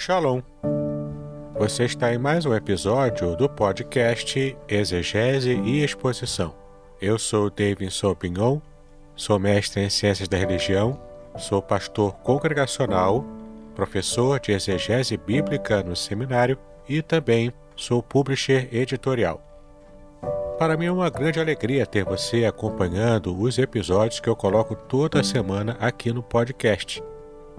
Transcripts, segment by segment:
Shalom! Você está em mais um episódio do podcast Exegese e Exposição. Eu sou David Sopignon, sou mestre em Ciências da Religião, sou pastor congregacional, professor de exegese bíblica no seminário e também sou publisher editorial. Para mim é uma grande alegria ter você acompanhando os episódios que eu coloco toda semana aqui no podcast.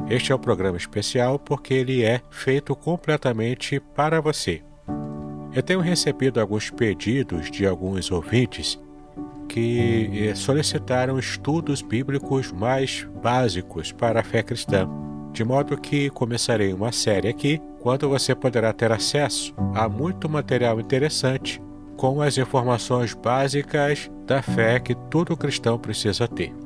Este é um programa especial porque ele é feito completamente para você. Eu tenho recebido alguns pedidos de alguns ouvintes que eh, solicitaram estudos bíblicos mais básicos para a fé cristã, de modo que começarei uma série aqui, quando você poderá ter acesso a muito material interessante com as informações básicas da fé que todo cristão precisa ter.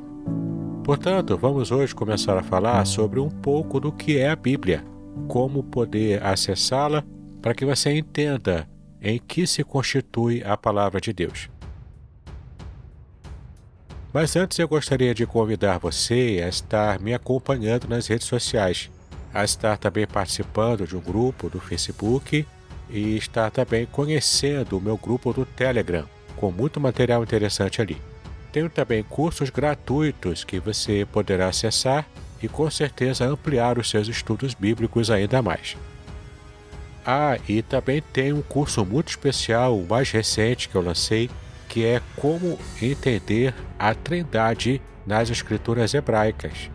Portanto, vamos hoje começar a falar sobre um pouco do que é a Bíblia, como poder acessá-la para que você entenda em que se constitui a palavra de Deus. Mas antes eu gostaria de convidar você a estar me acompanhando nas redes sociais, a estar também participando de um grupo do Facebook e estar também conhecendo o meu grupo do Telegram, com muito material interessante ali. Tenho também cursos gratuitos que você poderá acessar e com certeza ampliar os seus estudos bíblicos ainda mais. Ah, e também tem um curso muito especial, o mais recente que eu lancei, que é Como Entender a Trindade nas Escrituras Hebraicas.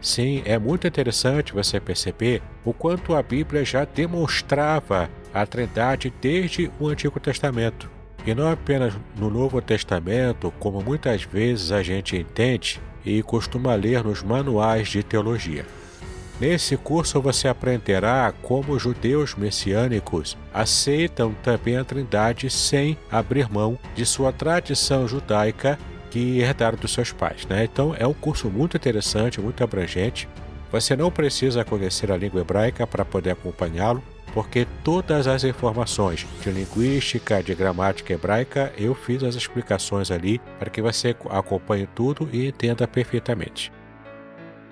Sim, é muito interessante você perceber o quanto a Bíblia já demonstrava a Trindade desde o Antigo Testamento. E não apenas no Novo Testamento, como muitas vezes a gente entende e costuma ler nos manuais de teologia. Nesse curso você aprenderá como os judeus messiânicos aceitam também a Trindade sem abrir mão de sua tradição judaica que herdaram dos seus pais. Né? Então é um curso muito interessante, muito abrangente. Você não precisa conhecer a língua hebraica para poder acompanhá-lo porque todas as informações de linguística, de gramática hebraica, eu fiz as explicações ali para que você acompanhe tudo e entenda perfeitamente.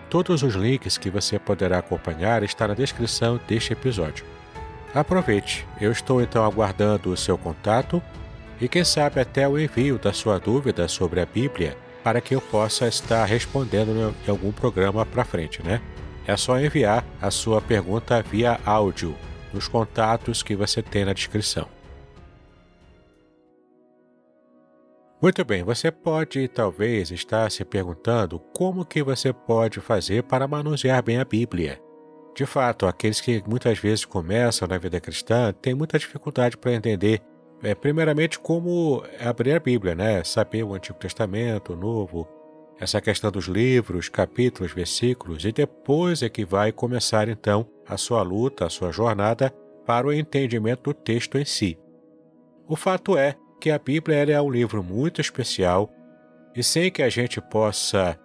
Todos os links que você poderá acompanhar estão na descrição deste episódio. Aproveite, eu estou então aguardando o seu contato e quem sabe até o envio da sua dúvida sobre a Bíblia para que eu possa estar respondendo em algum programa para frente, né? É só enviar a sua pergunta via áudio nos contatos que você tem na descrição. Muito bem, você pode talvez estar se perguntando como que você pode fazer para manusear bem a Bíblia. De fato, aqueles que muitas vezes começam na vida cristã têm muita dificuldade para entender, é, primeiramente, como abrir a Bíblia, né? Saber o Antigo Testamento, o Novo, essa questão dos livros, capítulos, versículos, e depois é que vai começar então a sua luta, a sua jornada para o entendimento do texto em si. O fato é que a Bíblia é um livro muito especial e sem que a gente possa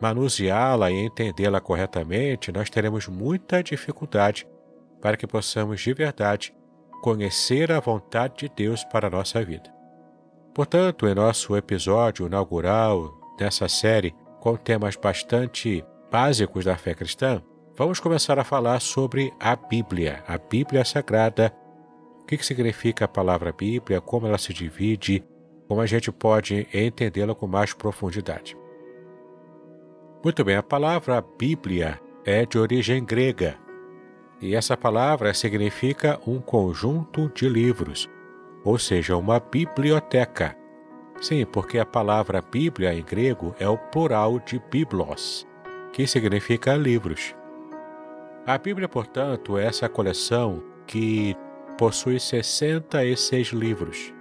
manuseá-la e entendê-la corretamente, nós teremos muita dificuldade para que possamos de verdade conhecer a vontade de Deus para a nossa vida. Portanto, em nosso episódio inaugural dessa série, com temas bastante básicos da fé cristã, vamos começar a falar sobre a Bíblia, a Bíblia Sagrada, o que significa a palavra Bíblia, como ela se divide, como a gente pode entendê-la com mais profundidade. Muito bem, a palavra Bíblia é de origem grega e essa palavra significa um conjunto de livros, ou seja, uma biblioteca. Sim, porque a palavra Bíblia em grego é o plural de biblos, que significa livros. A Bíblia, portanto, é essa coleção que possui 66 livros.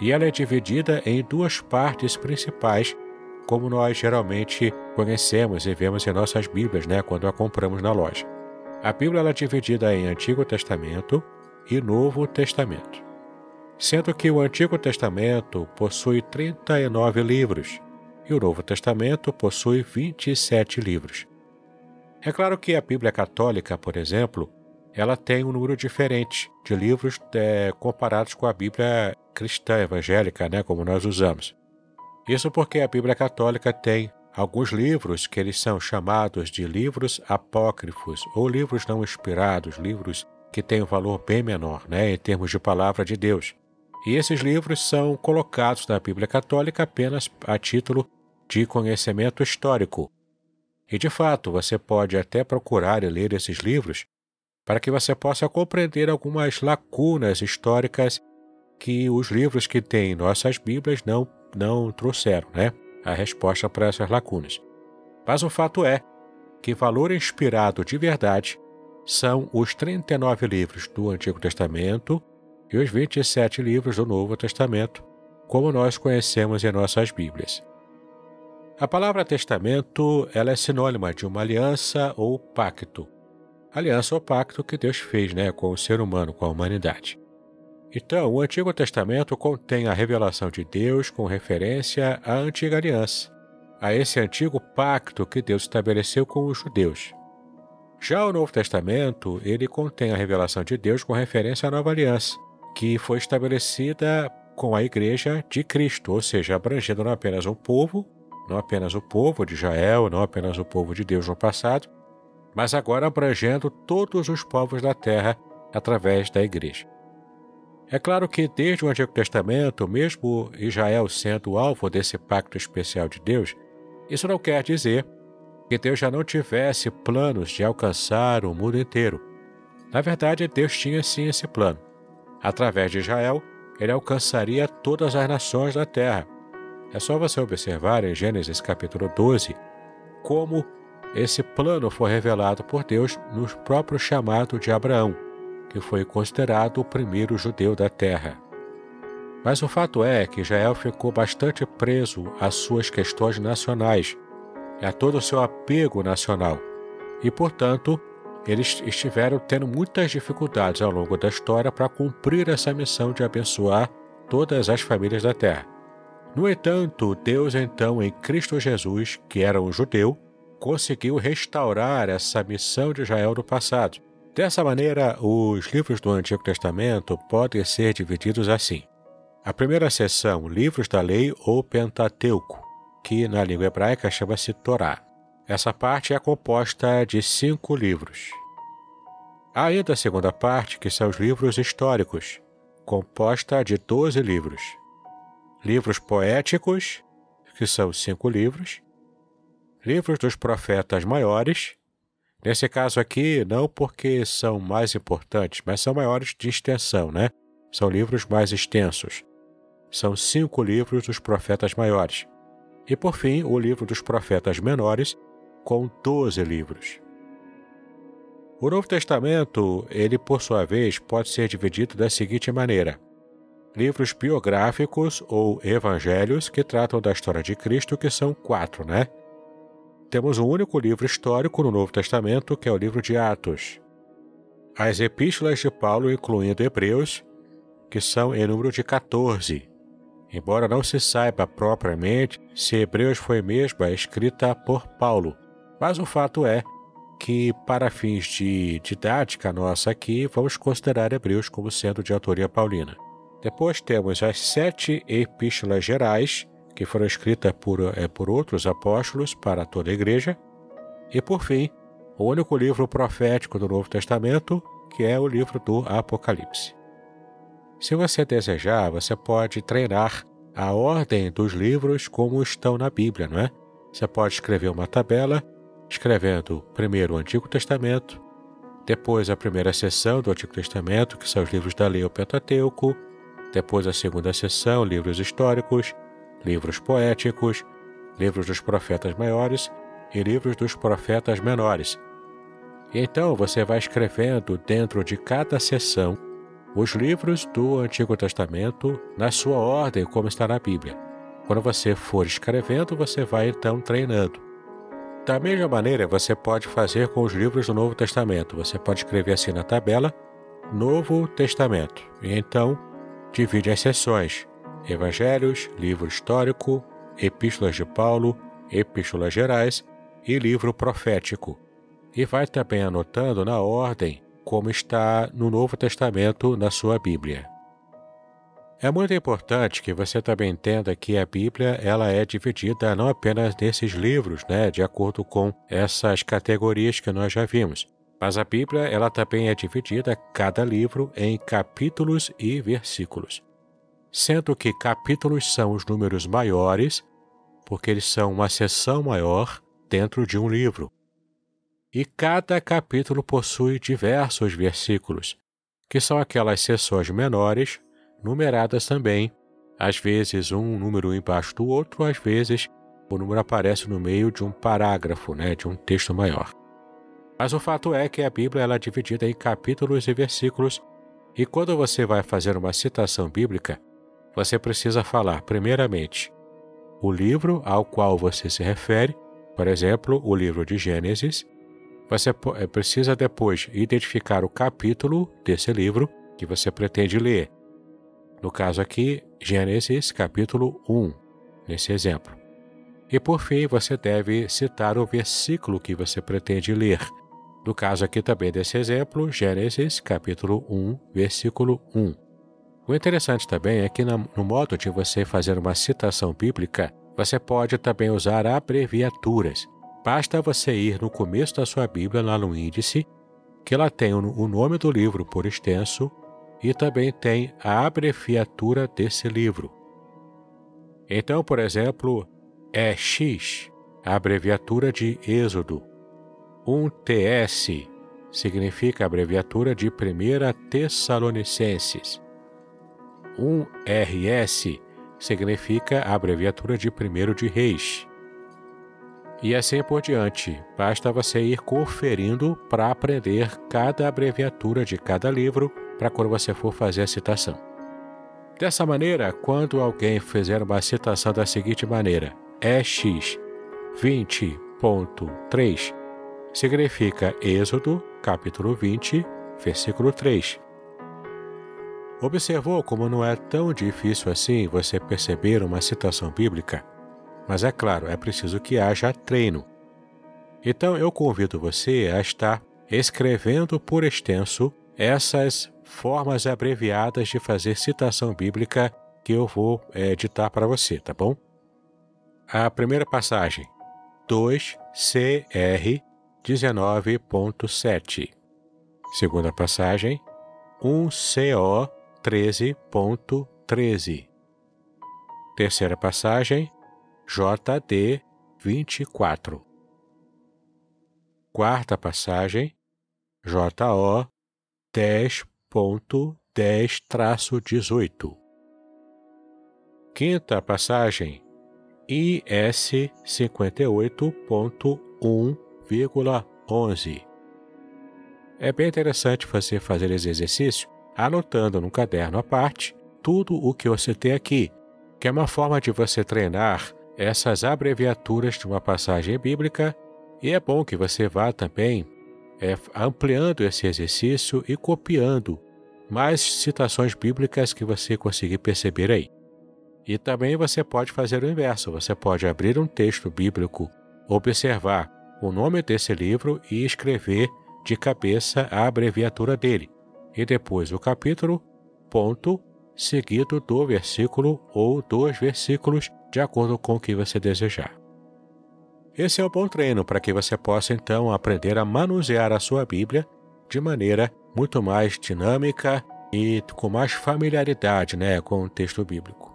E ela é dividida em duas partes principais, como nós geralmente conhecemos e vemos em nossas Bíblias, né, quando a compramos na loja. A Bíblia é dividida em Antigo Testamento e Novo Testamento sendo que o Antigo Testamento possui 39 livros e o Novo Testamento possui 27 livros. É claro que a Bíblia Católica, por exemplo, ela tem um número diferente de livros é, comparados com a Bíblia cristã evangélica, né, como nós usamos. Isso porque a Bíblia Católica tem alguns livros que eles são chamados de livros apócrifos ou livros não inspirados, livros que têm um valor bem menor, né, em termos de palavra de Deus. E esses livros são colocados na Bíblia Católica apenas a título de conhecimento histórico. E de fato, você pode até procurar e ler esses livros para que você possa compreender algumas lacunas históricas que os livros que têm nossas Bíblias não, não trouxeram, né? A resposta para essas lacunas. Mas o fato é que valor inspirado de verdade são os 39 livros do Antigo Testamento e os 27 livros do Novo Testamento, como nós conhecemos em nossas Bíblias. A palavra testamento ela é sinônima de uma aliança ou pacto. Aliança ou pacto que Deus fez né, com o ser humano, com a humanidade. Então, o Antigo Testamento contém a revelação de Deus com referência à antiga aliança, a esse antigo pacto que Deus estabeleceu com os judeus. Já o Novo Testamento, ele contém a revelação de Deus com referência à nova aliança, que foi estabelecida com a igreja de Cristo, ou seja, abrangendo não apenas um povo, não apenas o povo de Israel, não apenas o povo de Deus no passado, mas agora abrangendo todos os povos da terra através da igreja. É claro que desde o Antigo Testamento, mesmo Israel sendo o alvo desse pacto especial de Deus, isso não quer dizer que Deus já não tivesse planos de alcançar o mundo inteiro. Na verdade, Deus tinha sim esse plano. Através de Israel, ele alcançaria todas as nações da terra. É só você observar em Gênesis capítulo 12 como esse plano foi revelado por Deus no próprio chamado de Abraão que foi considerado o primeiro judeu da terra. Mas o fato é que Israel ficou bastante preso às suas questões nacionais a todo o seu apego nacional, e, portanto, eles estiveram tendo muitas dificuldades ao longo da história para cumprir essa missão de abençoar todas as famílias da terra. No entanto, Deus, então, em Cristo Jesus, que era um judeu, conseguiu restaurar essa missão de Israel no passado Dessa maneira, os livros do Antigo Testamento podem ser divididos assim. A primeira seção, livros da lei ou Pentateuco, que na língua hebraica chama-se Torá. Essa parte é composta de cinco livros. Há ainda a segunda parte, que são os livros históricos, composta de doze livros. Livros poéticos, que são cinco livros. Livros dos profetas maiores, Nesse caso aqui, não porque são mais importantes, mas são maiores de extensão, né? São livros mais extensos. São cinco livros dos profetas maiores. E por fim, o livro dos profetas menores, com doze livros. O Novo Testamento, ele por sua vez, pode ser dividido da seguinte maneira: livros biográficos ou evangelhos que tratam da história de Cristo, que são quatro, né? temos um único livro histórico no Novo Testamento, que é o livro de Atos. As epístolas de Paulo, incluindo Hebreus, que são em número de 14, embora não se saiba propriamente se Hebreus foi mesmo escrita por Paulo. Mas o fato é que, para fins de didática nossa aqui, vamos considerar Hebreus como sendo de autoria paulina. Depois temos as sete epístolas gerais, que foram escritas por, é, por outros apóstolos para toda a igreja. E, por fim, o único livro profético do Novo Testamento, que é o livro do Apocalipse. Se você desejar, você pode treinar a ordem dos livros como estão na Bíblia, não é? Você pode escrever uma tabela, escrevendo primeiro o Antigo Testamento, depois a primeira seção do Antigo Testamento, que são os livros da Lei ou Pentateuco, depois a segunda seção, livros históricos, livros poéticos, livros dos profetas maiores e livros dos profetas menores. Então você vai escrevendo dentro de cada seção os livros do Antigo Testamento na sua ordem, como está na Bíblia. Quando você for escrevendo, você vai então treinando. Da mesma maneira, você pode fazer com os livros do Novo Testamento. Você pode escrever assim na tabela, Novo Testamento, e então divide as seções. Evangelhos, livro histórico, Epístolas de Paulo, Epístolas Gerais e livro profético. E vai também anotando na ordem como está no Novo Testamento na sua Bíblia. É muito importante que você também entenda que a Bíblia ela é dividida não apenas nesses livros, né, de acordo com essas categorias que nós já vimos, mas a Bíblia ela também é dividida cada livro em capítulos e versículos, sendo que capítulos são os números maiores, porque eles são uma seção maior dentro de um livro. E cada capítulo possui diversos versículos, que são aquelas seções menores numeradas também, às vezes um número embaixo do outro, às vezes o número aparece no meio de um parágrafo, né, de um texto maior. Mas o fato é que a Bíblia ela é dividida em capítulos e versículos, e quando você vai fazer uma citação bíblica, você precisa falar, primeiramente, o livro ao qual você se refere, por exemplo, o livro de Gênesis. Você eh, precisa depois identificar o capítulo desse livro que você pretende ler. No caso aqui, Gênesis capítulo 1, nesse exemplo. E por fim, você deve citar o versículo que você pretende ler. No caso aqui também desse exemplo, Gênesis capítulo 1, versículo 1. O interessante também é que no modo de você fazer uma citação bíblica, você pode também usar abreviaturas. Basta você ir no começo da sua Bíblia, lá no índice, que ela tem o nome do livro por extenso e também tem a abreviatura desse livro. Então, por exemplo, é X, a abreviatura de Êxodo. Um TS significa a abreviatura de 1 Tessalonicenses. Um RS significa a abreviatura de 1 de Reis. E assim por diante, basta você ir conferindo para aprender cada abreviatura de cada livro para quando você for fazer a citação. Dessa maneira, quando alguém fizer uma citação da seguinte maneira, EX 20.3, significa Êxodo, capítulo 20, versículo 3. Observou como não é tão difícil assim você perceber uma citação bíblica? Mas é claro, é preciso que haja treino. Então eu convido você a estar escrevendo por extenso essas formas abreviadas de fazer citação bíblica que eu vou é, editar para você, tá bom? A primeira passagem, 2CR 19.7. Segunda passagem, 1CO 13.13. Terceira passagem, JD 24. Quarta passagem, JO 10.10-18. Quinta passagem, IS 58.1,11. É bem interessante você fazer esse exercício anotando num caderno à parte tudo o que você tem aqui, que é uma forma de você treinar essas abreviaturas de uma passagem bíblica, e é bom que você vá também é, ampliando esse exercício e copiando mais citações bíblicas que você conseguir perceber aí. E também você pode fazer o inverso, você pode abrir um texto bíblico, observar o nome desse livro e escrever de cabeça a abreviatura dele, e depois o capítulo, ponto, seguido do versículo ou dos versículos, de acordo com o que você desejar. Esse é um bom treino para que você possa então aprender a manusear a sua Bíblia de maneira muito mais dinâmica e com mais familiaridade né, com o texto bíblico.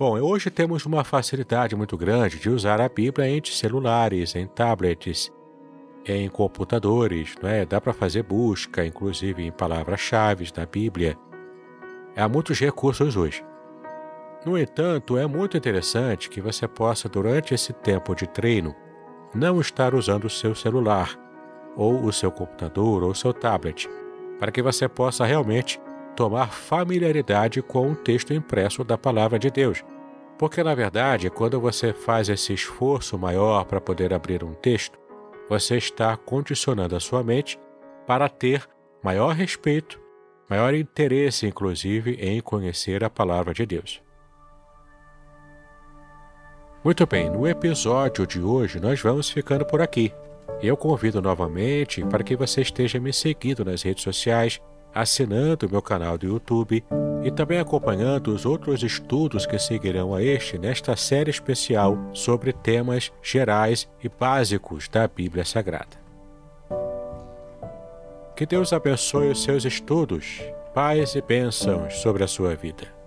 Bom, hoje temos uma facilidade muito grande de usar a Bíblia em celulares, em tablets, em computadores, né? dá para fazer busca, inclusive em palavras-chave da Bíblia. Há muitos recursos hoje. No entanto, é muito interessante que você possa, durante esse tempo de treino, não estar usando o seu celular, ou o seu computador, ou o seu tablet, para que você possa realmente tomar familiaridade com o texto impresso da Palavra de Deus. Porque, na verdade, quando você faz esse esforço maior para poder abrir um texto, você está condicionando a sua mente para ter maior respeito, maior interesse, inclusive, em conhecer a Palavra de Deus. Muito bem, no episódio de hoje nós vamos ficando por aqui. Eu convido novamente para que você esteja me seguindo nas redes sociais, assinando meu canal do YouTube e também acompanhando os outros estudos que seguirão a este nesta série especial sobre temas gerais e básicos da Bíblia Sagrada. Que Deus abençoe os seus estudos, paz e bênçãos sobre a sua vida.